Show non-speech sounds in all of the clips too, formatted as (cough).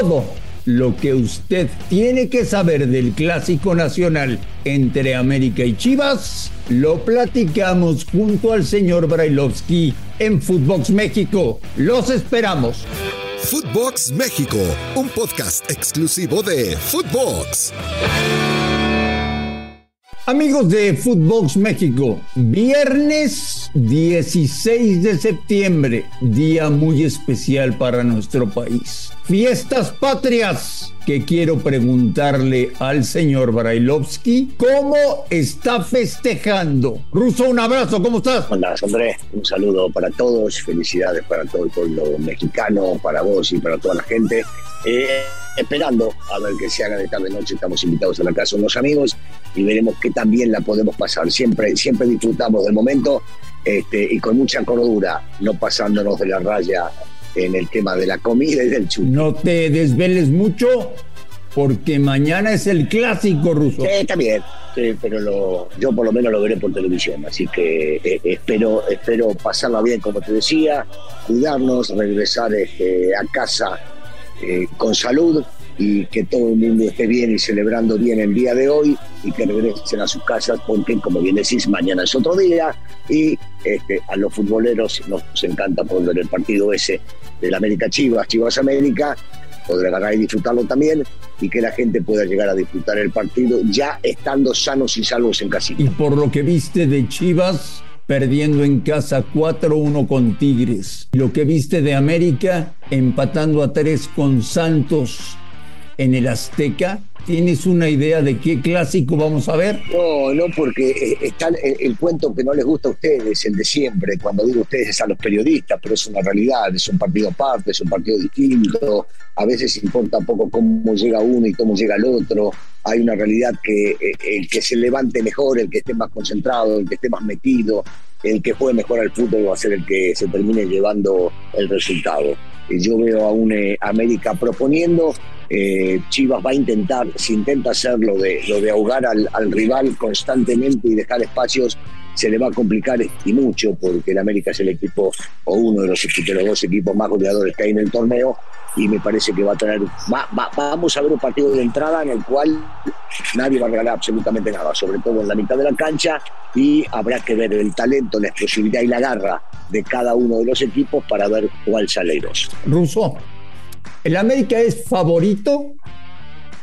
todo lo que usted tiene que saber del clásico nacional entre América y Chivas, lo platicamos junto al señor Brailovsky en Footbox México. Los esperamos. Footbox México, un podcast exclusivo de Footbox. Amigos de Footbox México, viernes 16 de septiembre, día muy especial para nuestro país. Fiestas patrias, que quiero preguntarle al señor Brailovsky cómo está festejando. Ruso, un abrazo, ¿cómo estás? Hola, Andrés, un saludo para todos, felicidades para todo el pueblo mexicano, para vos y para toda la gente. Eh, esperando a ver que se haga de tarde noche. Estamos invitados a la casa unos amigos y veremos qué también la podemos pasar. Siempre, siempre disfrutamos del momento este, y con mucha cordura, no pasándonos de la raya en el tema de la comida y del chulo. No te desveles mucho porque mañana es el clásico ruso. Sí, está bien, pero lo, yo por lo menos lo veré por televisión, así que eh, espero, espero pasarla bien, como te decía, cuidarnos, regresar este, a casa eh, con salud y que todo el mundo esté bien y celebrando bien el día de hoy y que regresen a sus casas porque, como bien decís, mañana es otro día y este, a los futboleros nos encanta poder ver el partido ese del América Chivas, Chivas América, poder ganar y disfrutarlo también y que la gente pueda llegar a disfrutar el partido ya estando sanos y salvos en casita. Y por lo que viste de Chivas, perdiendo en casa 4-1 con Tigres. Lo que viste de América, empatando a 3 con Santos en el Azteca. ¿Tienes una idea de qué clásico vamos a ver? No, no, porque eh, está el, cuento que no les gusta a ustedes, el de siempre. Cuando digo ustedes es a los periodistas, pero es una realidad, es un partido aparte, es un partido distinto. A veces importa poco cómo llega uno y cómo llega el otro. Hay una realidad que eh, el que se levante mejor, el que esté más concentrado, el que esté más metido, el que juegue mejor al fútbol va a ser el que se termine llevando el resultado. Yo veo a un eh, América proponiendo, eh, Chivas va a intentar, si intenta hacer lo de, lo de ahogar al, rival constantemente y dejar espacios, se le va a complicar y mucho, porque el América es el equipo, o uno de los, los dos equipos más goleadores que hay en el torneo, y me parece que va a tener, vamos a ver un partido de entrada en el cual nadie va a regalar absolutamente nada, sobre todo en la mitad de la cancha, y habrá que ver el talento, la explosividad y la garra de cada uno de los equipos para ver cuál sale dos. Russo, ¿el América es favorito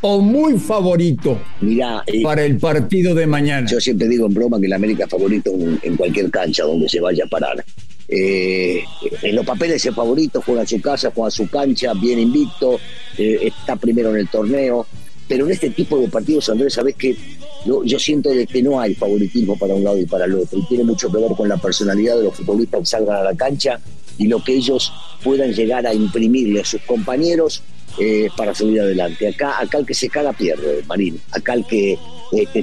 o muy favorito Mira, eh, para el partido de mañana? Yo siempre digo en broma que el América es favorito en, cualquier cancha donde se vaya a parar. Eh, en los papeles es favorito, juega en su casa, juega en su cancha, bien invicto, eh, está primero en el torneo. Pero en este tipo de partidos, Andrés, sabes que yo, siento de que no hay favoritismo para un lado y para el otro. Y tiene mucho que ver con la personalidad de los futbolistas que salgan a la cancha y lo que ellos puedan llegar a imprimirle a sus compañeros eh, para salir adelante. Acá, acá el que se caga pierde, Marín. Acá el que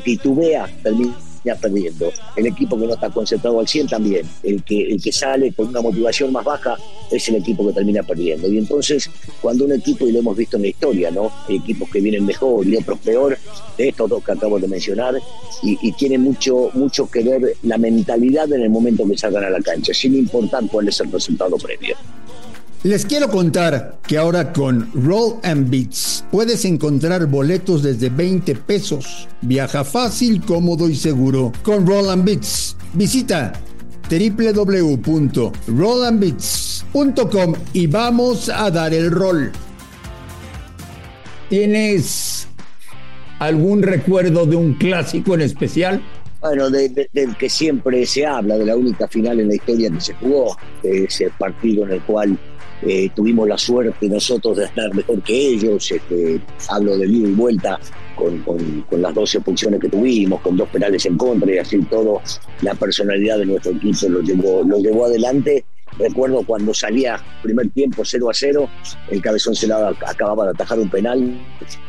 titubea termina perdiendo. El equipo que no está concentrado al 100 también. El que, el que sale con una motivación más baja es el equipo que termina perdiendo. Y entonces, cuando un equipo, y lo hemos visto en la historia, ¿no? Equipos que vienen mejor y otros peor, de estos dos que acabo de mencionar, y, tiene mucho, mucho que ver la mentalidad en el momento que salgan a la cancha, sin importar cuál es el resultado previo. Les quiero contar que ahora con Roll and Beats puedes encontrar boletos desde 20 pesos. Viaja fácil, cómodo y seguro con Roll and Beats. Visita www.rollandbeats.com y vamos a dar el rol. ¿Tienes algún recuerdo de un clásico en especial? Bueno, del que siempre se habla, de la única final en la historia que se jugó, ese partido en el cual eh, tuvimos la suerte nosotros de estar mejor que ellos, este, hablo de ida y vuelta con, las 12 funciones que tuvimos, con dos penales en contra y así todo, la personalidad de nuestro equipo lo llevó, lo llevó adelante Recuerdo cuando salía primer tiempo 0 a 0, el cabezón se acababa de atajar un penal.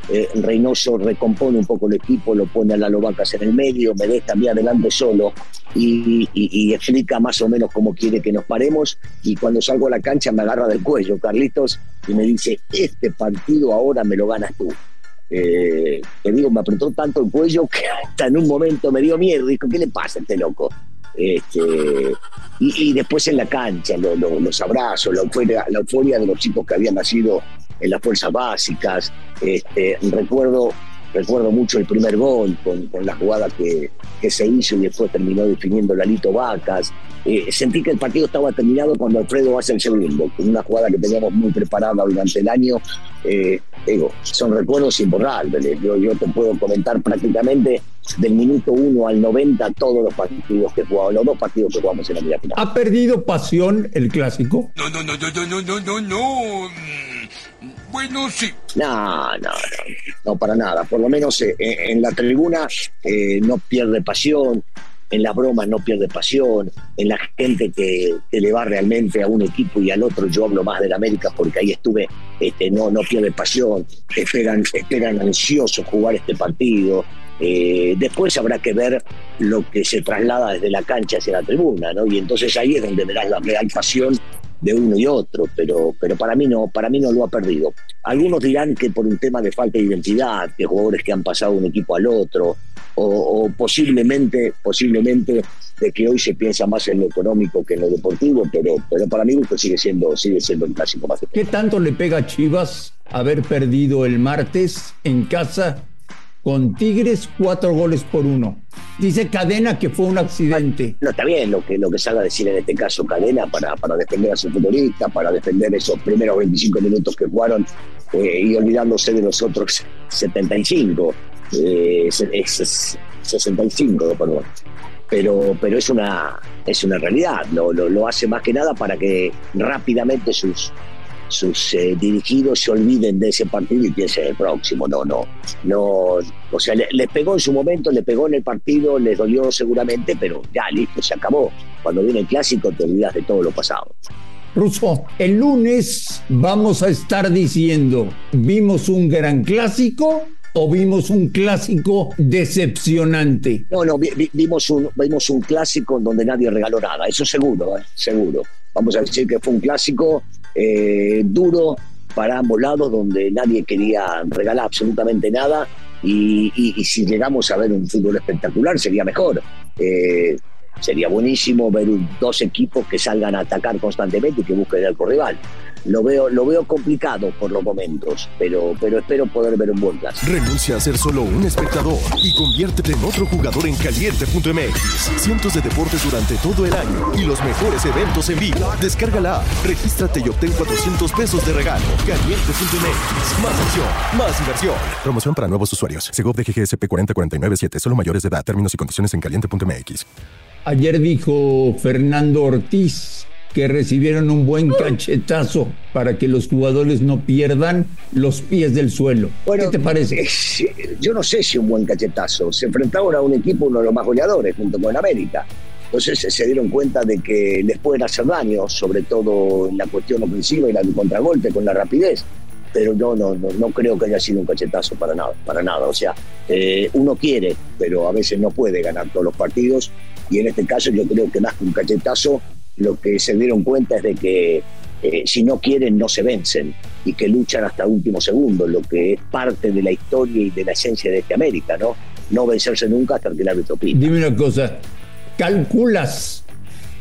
Eh, Reynoso recompone un poco el equipo, lo pone a la Lovacas en el medio, me deja a mí adelante solo y, explica más o menos cómo quiere que nos paremos. Y cuando salgo a la cancha me agarra del cuello, Carlitos, y me dice: Este partido ahora me lo ganas tú. Eh, te digo, me apretó tanto el cuello que (laughs) hasta en un momento me dio miedo. Dijo: ¿Qué le pasa a este loco? Este, y, después en la cancha, los abrazos, la euforia, la euforia de los chicos que habían nacido en las fuerzas básicas. Este, recuerdo Recuerdo mucho el primer gol con, la jugada que, se hizo y después terminó definiendo Lalito Vacas. Eh, sentí que el partido estaba terminado cuando Alfredo hace el segundo, con una jugada que teníamos muy preparada durante el año. Eh, digo, son recuerdos imborrables. Yo, yo te puedo comentar prácticamente del minuto 1 al 90 todos los partidos que jugamos, los dos partidos que jugamos en la Liga Final. ¿Ha perdido pasión el clásico? No, no, no, no, no, no, no, no. Bueno, sí. No, no, no, no para nada. Por lo menos eh, en la tribuna eh, no pierde pasión, en las bromas no pierde pasión, en la gente que, le va realmente a un equipo y al otro, yo hablo más del América porque ahí estuve, este, no, no pierde pasión, esperan, esperan ansiosos jugar este partido. Eh, después habrá que ver lo que se traslada desde la cancha hacia la tribuna, ¿no? Y entonces ahí es donde verás la real pasión de uno y otro, pero, pero para mí no, para mí no lo ha perdido. Algunos dirán que por un tema de falta de identidad, que jugadores que han pasado de un equipo al otro, o, posiblemente, posiblemente de que hoy se piensa más en lo económico que en lo deportivo, pero, pero para mí esto sigue siendo, sigue siendo el clásico más. ¿Qué tanto le pega a Chivas haber perdido el martes en casa con Tigres cuatro goles por uno. Dice Cadena que fue un accidente. No, está bien lo que, lo que salga a decir en este caso Cadena para, para defender a su futbolista, para defender esos primeros 25 minutos que jugaron eh, y olvidándose de los otros 75, eh, 65, perdón. Pero, pero es, una, es una realidad, lo, lo hace más que nada para que rápidamente sus, sus eh, dirigidos se olviden de ese partido y piensen en el próximo. No, no, no. O sea, les pegó en su momento, le pegó en el partido, les dolió seguramente, pero ya, listo, se acabó. Cuando viene el clásico te olvidas de todo lo pasado. Russo, el lunes vamos a estar diciendo, ¿vimos un gran clásico o vimos un clásico decepcionante? No, no, vimos, un, vimos un clásico donde nadie regaló nada, eso seguro, ¿eh? seguro. Vamos a decir que fue un clásico eh, duro para ambos lados, donde nadie quería regalar absolutamente nada. Y, si llegamos a ver un fútbol espectacular, sería mejor. Eh, sería buenísimo ver dos equipos que salgan a atacar constantemente y que busquen el rival lo veo, lo veo complicado por los momentos, pero, pero espero poder ver un buen clásico. Renuncia a ser solo un espectador y conviértete en otro jugador en caliente.mx. Cientos de deportes durante todo el año y los mejores eventos en vivo. Descárgala, regístrate y obtén 400 pesos de regalo. Caliente.mx. Más acción, más inversión. Promoción para nuevos usuarios. Segov de GGSP 40497. Solo mayores de edad. Términos y condiciones en caliente.mx. Ayer dijo Fernando Ortiz que recibieron un buen cachetazo para que los jugadores no pierdan los pies del suelo. ¿Qué te parece? Eh, yo no sé si un buen cachetazo. Se enfrentaron a un equipo, uno de los más goleadores, junto con América. Entonces se dieron cuenta de que les pueden hacer daño, sobre todo en la cuestión ofensiva y la de contragolpe con la rapidez. Pero yo no, no, creo que haya sido un cachetazo para nada, para nada. O sea, eh, uno quiere, pero a veces no puede ganar todos los partidos. Y en este caso yo creo que más que un cachetazo, lo que se dieron cuenta es de que eh, si no quieren no se vencen y que luchan hasta último segundo, lo que es parte de la historia y de la esencia de este América, ¿no? No vencerse nunca hasta que el árbitro pide. Dime una cosa, ¿calculas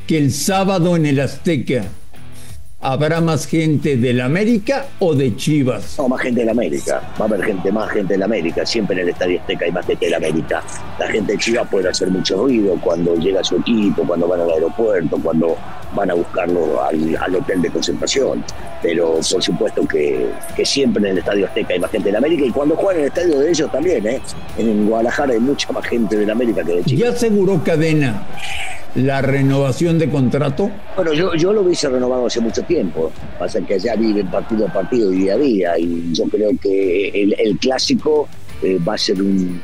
que el sábado en el Azteca ¿Habrá más gente del América o de Chivas? No, más gente del América. Va a haber gente, más gente del América. Siempre en el Estadio Azteca hay más gente del América. La gente de Chivas puede hacer mucho ruido cuando llega su equipo, cuando van al aeropuerto, cuando van a buscarlo al, hotel de concentración. Pero por supuesto que, siempre en el Estadio Azteca hay más gente del América y cuando juegan en el estadio de ellos también, ¿eh? En Guadalajara hay mucha más gente del América que de Chivas. Ya aseguró Cadena la renovación de contrato? Bueno, yo, yo lo hubiese renovado hace mucho tiempo. Pasa que allá viven partido a partido y día a día. Y yo creo que el, clásico eh, va a ser un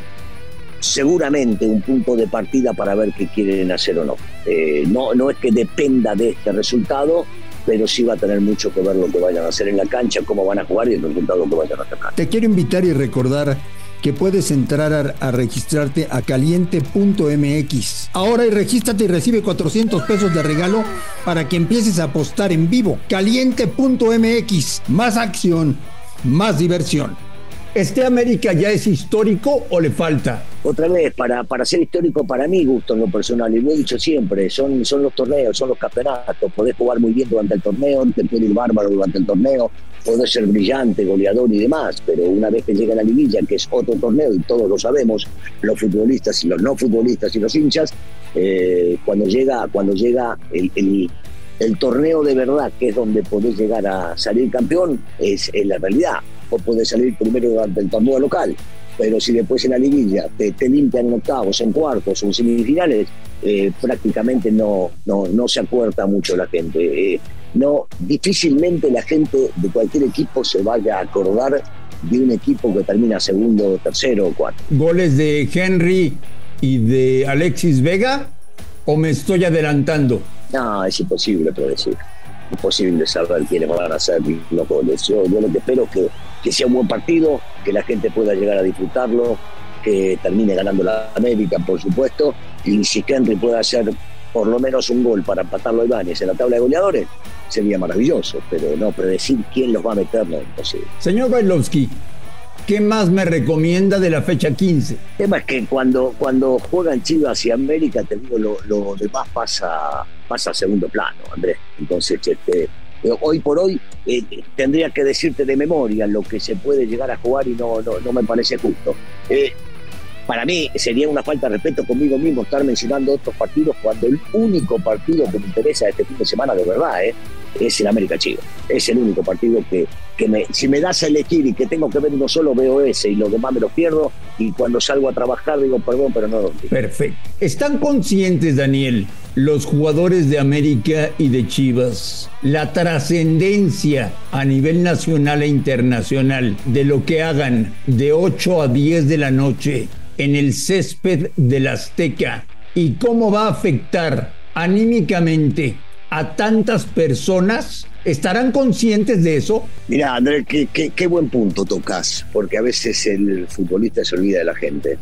seguramente un punto de partida para ver qué quieren hacer o no. Eh, no, no es que dependa de este resultado, pero sí va a tener mucho que ver lo que vayan a hacer en la cancha, cómo van a jugar y el resultado que vayan a sacar. Te quiero invitar y recordar que puedes entrar a, registrarte a caliente.mx. Ahora y regístrate y recibe 400 pesos de regalo para que empieces a apostar en vivo. Caliente.mx. Más acción, más diversión. ¿Este América ya es histórico o le falta? otra vez, para, para ser histórico, para mí gusto en lo personal, y lo he dicho siempre, son, son los torneos, son los campeonatos, podés jugar muy bien durante el torneo, te puede ir bárbaro durante el torneo, podés ser brillante, goleador y demás, pero una vez que llega la liguilla, que es otro torneo, y todos lo sabemos, los futbolistas y los no futbolistas y los hinchas, eh, cuando llega, cuando llega el, torneo de verdad, que es donde podés llegar a salir campeón, es, es la realidad. O podés salir primero durante el torneo local, pero si después en la liguilla te, limpian en octavos, en cuartos o en semifinales, eh, prácticamente no, no, no se acuerda mucho la gente. Eh, no, difícilmente la gente de cualquier equipo se vaya a acordar de un equipo que termina segundo, tercero o cuarto. ¿Goles de Henry y de Alexis Vega? ¿O me estoy adelantando? No, es imposible predecir. Imposible saber quiénes van a ser los goles. Yo, yo lo que espero es que que sea un buen partido, que la gente pueda llegar a disfrutarlo, que termine ganando la América, por supuesto, y si Henry puede hacer por lo menos un gol para empatarlo a Ibáñez en la tabla de goleadores, sería maravilloso, pero no predecir quién los va a meter no es imposible. Señor Bailovsky, ¿qué más me recomienda de la fecha 15? El tema es que cuando, cuando juegan Chivas y América, te digo, lo, lo demás pasa, pasa a segundo plano, Andrés. Entonces, este, eh, hoy por hoy eh, tendría que decirte de memoria lo que se puede llegar a jugar y no, no, me parece justo. Eh, para mí sería una falta de respeto conmigo mismo estar mencionando otros partidos cuando el único partido que me interesa este fin de semana de verdad es el América Chico. Es el único partido que, que me, si me das a elegir y que tengo que ver uno solo, veo ese y los demás me los pierdo y cuando salgo a trabajar digo perdón, pero no. Perfecto. ¿Están conscientes, Daniel, los jugadores de América y de Chivas, la trascendencia a nivel nacional e internacional de lo que hagan de 8 a 10 de la noche en el césped del Azteca y cómo va a afectar anímicamente a tantas personas? ¿Estarán conscientes de eso? Mira, Andrés, qué, buen punto tocas, porque a veces el futbolista se olvida de la gente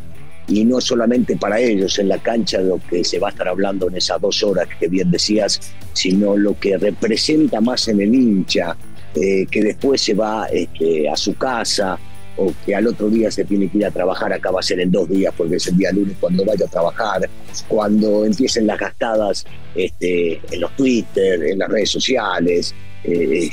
y no solamente para ellos en la cancha lo que se va a estar hablando en esas dos horas que bien decías, sino lo que representa más en el hincha, eh, que después se va este, a su casa o que al otro día se tiene que ir a trabajar, acá va a ser en dos días porque es el día lunes cuando vaya a trabajar, cuando empiecen las gastadas este, en los Twitter, en las redes sociales. Eh,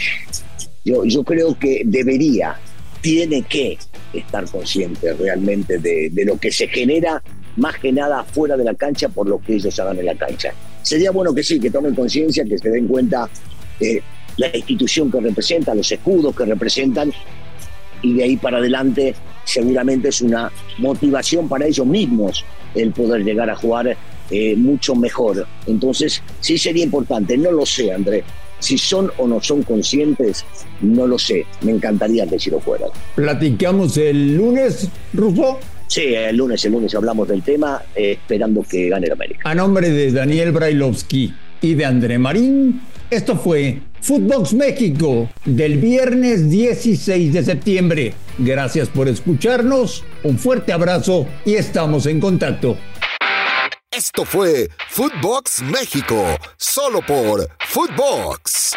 yo, yo creo que debería, tiene que estar consciente realmente de, lo que se genera más que nada fuera de la cancha por lo que ellos hagan en la cancha. Sería bueno que sí, que tomen conciencia, que se den cuenta de la institución que representan, los escudos que representan, y de ahí para adelante seguramente es una motivación para ellos mismos el poder llegar a jugar eh, mucho mejor. Entonces, sí sería importante, no lo sé, Andrés, si son o no son conscientes, no lo sé. Me encantaría que si lo fueran. ¿Platicamos el lunes, Rufo? Sí, el lunes, el lunes hablamos del tema, eh, esperando que gane el América. A nombre de Daniel Brailovsky y de André Marín, esto fue Footbox México del viernes 16 de septiembre. Gracias por escucharnos, un fuerte abrazo y estamos en contacto. Esto fue Footbox México, solo por Footbox.